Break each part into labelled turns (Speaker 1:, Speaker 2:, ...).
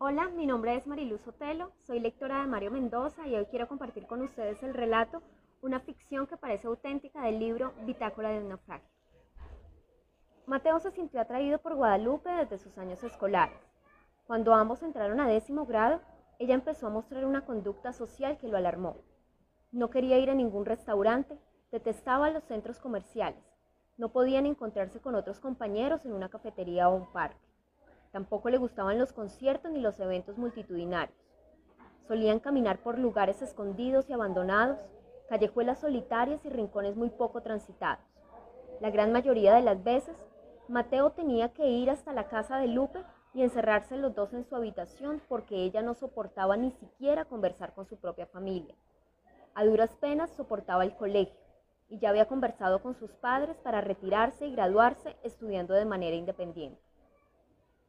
Speaker 1: Hola, mi nombre es Mariluz Otelo, soy lectora de Mario Mendoza y hoy quiero compartir con ustedes el relato, una ficción que parece auténtica del libro Bitácora de un naufragio. Mateo se sintió atraído por Guadalupe desde sus años escolares. Cuando ambos entraron a décimo grado, ella empezó a mostrar una conducta social que lo alarmó. No quería ir a ningún restaurante, detestaba los centros comerciales, no podían encontrarse con otros compañeros en una cafetería o un parque. Tampoco le gustaban los conciertos ni los eventos multitudinarios. Solían caminar por lugares escondidos y abandonados, callejuelas solitarias y rincones muy poco transitados. La gran mayoría de las veces, Mateo tenía que ir hasta la casa de Lupe y encerrarse los dos en su habitación porque ella no soportaba ni siquiera conversar con su propia familia. A duras penas soportaba el colegio y ya había conversado con sus padres para retirarse y graduarse estudiando de manera independiente.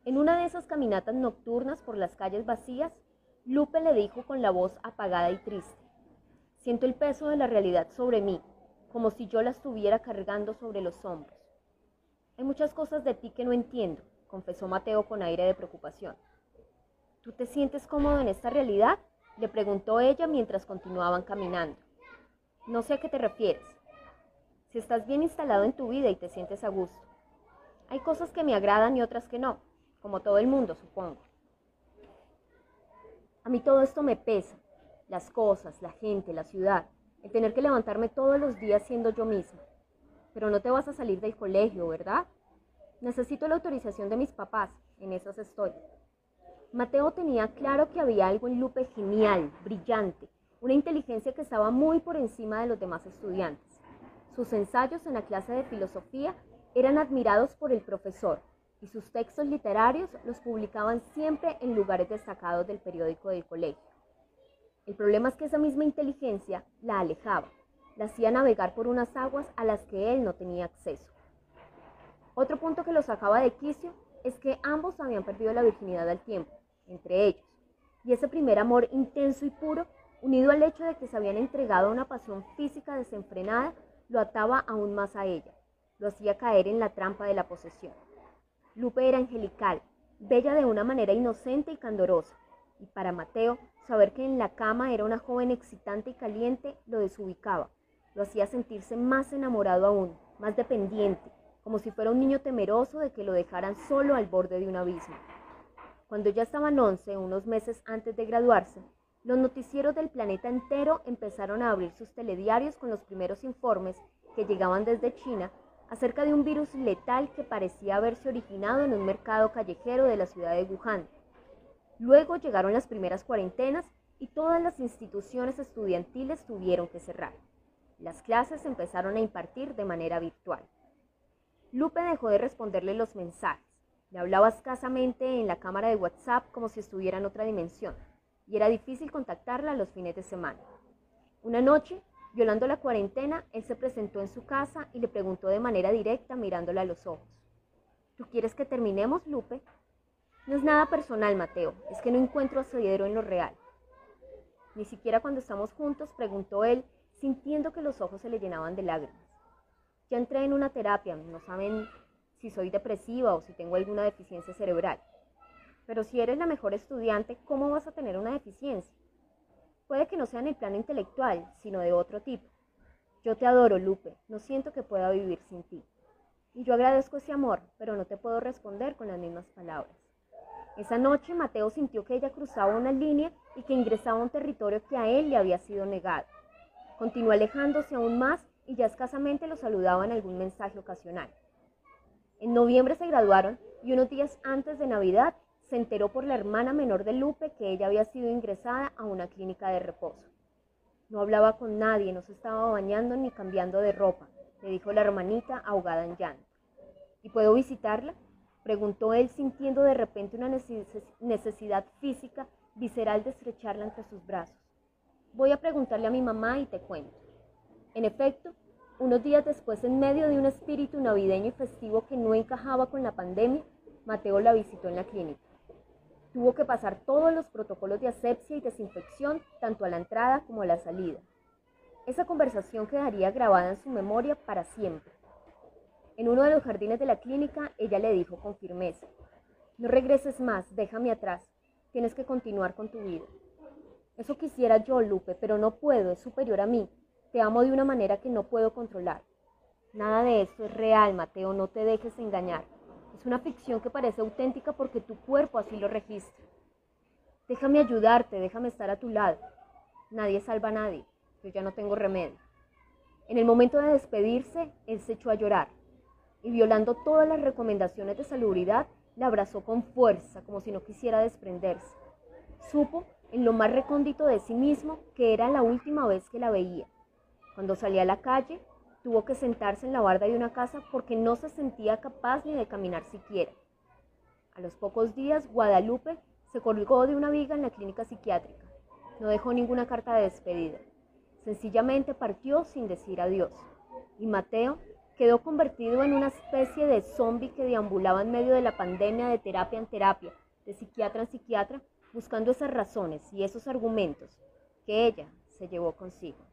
Speaker 1: En una de esas caminatas nocturnas por las calles vacías, Lupe le dijo con la voz apagada y triste, Siento el peso de la realidad sobre mí, como si yo la estuviera cargando sobre los hombros. Hay muchas cosas de ti que no entiendo, confesó Mateo con aire de preocupación. ¿Tú te sientes cómodo en esta realidad? le preguntó ella mientras continuaban caminando. No sé a qué te refieres. Si estás bien instalado en tu vida y te sientes a gusto. Hay cosas que me agradan y otras que no como todo el mundo, supongo. A mí todo esto me pesa, las cosas, la gente, la ciudad, el tener que levantarme todos los días siendo yo misma. Pero no te vas a salir del colegio, ¿verdad? Necesito la autorización de mis papás, en esas estoy. Mateo tenía claro que había algo en Lupe genial, brillante, una inteligencia que estaba muy por encima de los demás estudiantes. Sus ensayos en la clase de filosofía eran admirados por el profesor, y sus textos literarios los publicaban siempre en lugares destacados del periódico del colegio. El problema es que esa misma inteligencia la alejaba, la hacía navegar por unas aguas a las que él no tenía acceso. Otro punto que lo sacaba de quicio es que ambos habían perdido la virginidad al tiempo, entre ellos, y ese primer amor intenso y puro, unido al hecho de que se habían entregado a una pasión física desenfrenada, lo ataba aún más a ella, lo hacía caer en la trampa de la posesión. Lupe era angelical, bella de una manera inocente y candorosa, y para Mateo, saber que en la cama era una joven excitante y caliente lo desubicaba, lo hacía sentirse más enamorado aún, más dependiente, como si fuera un niño temeroso de que lo dejaran solo al borde de un abismo. Cuando ya estaban once, unos meses antes de graduarse, los noticieros del planeta entero empezaron a abrir sus telediarios con los primeros informes que llegaban desde China acerca de un virus letal que parecía haberse originado en un mercado callejero de la ciudad de Wuhan. Luego llegaron las primeras cuarentenas y todas las instituciones estudiantiles tuvieron que cerrar. Las clases empezaron a impartir de manera virtual. Lupe dejó de responderle los mensajes. Le hablaba escasamente en la cámara de WhatsApp como si estuviera en otra dimensión, y era difícil contactarla los fines de semana. Una noche, Violando la cuarentena, él se presentó en su casa y le preguntó de manera directa mirándola a los ojos. ¿Tú quieres que terminemos, Lupe? No es nada personal, Mateo, es que no encuentro asidero en lo real. Ni siquiera cuando estamos juntos, preguntó él, sintiendo que los ojos se le llenaban de lágrimas. Ya entré en una terapia, no saben si soy depresiva o si tengo alguna deficiencia cerebral. Pero si eres la mejor estudiante, ¿cómo vas a tener una deficiencia? Puede que no sea en el plano intelectual, sino de otro tipo. Yo te adoro, Lupe, no siento que pueda vivir sin ti. Y yo agradezco ese amor, pero no te puedo responder con las mismas palabras. Esa noche Mateo sintió que ella cruzaba una línea y que ingresaba a un territorio que a él le había sido negado. Continuó alejándose aún más y ya escasamente lo saludaba en algún mensaje ocasional. En noviembre se graduaron y unos días antes de Navidad se enteró por la hermana menor de Lupe que ella había sido ingresada a una clínica de reposo. No hablaba con nadie, no se estaba bañando ni cambiando de ropa, le dijo la hermanita ahogada en llanto. ¿Y puedo visitarla? preguntó él sintiendo de repente una necesidad física visceral de estrecharla entre sus brazos. Voy a preguntarle a mi mamá y te cuento. En efecto, unos días después, en medio de un espíritu navideño y festivo que no encajaba con la pandemia, Mateo la visitó en la clínica. Tuvo que pasar todos los protocolos de asepsia y desinfección, tanto a la entrada como a la salida. Esa conversación quedaría grabada en su memoria para siempre. En uno de los jardines de la clínica, ella le dijo con firmeza, no regreses más, déjame atrás. tienes que continuar con tu vida. Eso quisiera yo, Lupe, pero no puedo, es superior a mí. Te amo de una manera que no puedo controlar. Nada de esto es real, Mateo, no te dejes engañar. Es una ficción que parece auténtica porque tu cuerpo así lo registra. Déjame ayudarte, déjame estar a tu lado. Nadie salva a nadie, yo ya no tengo remedio. En el momento de despedirse, él se echó a llorar y violando todas las recomendaciones de salubridad, la abrazó con fuerza, como si no quisiera desprenderse. Supo, en lo más recóndito de sí mismo, que era la última vez que la veía. Cuando salía a la calle, tuvo que sentarse en la barda de una casa porque no se sentía capaz ni de caminar siquiera. A los pocos días, Guadalupe se colgó de una viga en la clínica psiquiátrica. No dejó ninguna carta de despedida. Sencillamente partió sin decir adiós. Y Mateo quedó convertido en una especie de zombie que deambulaba en medio de la pandemia de terapia en terapia, de psiquiatra en psiquiatra, buscando esas razones y esos argumentos que ella se llevó consigo.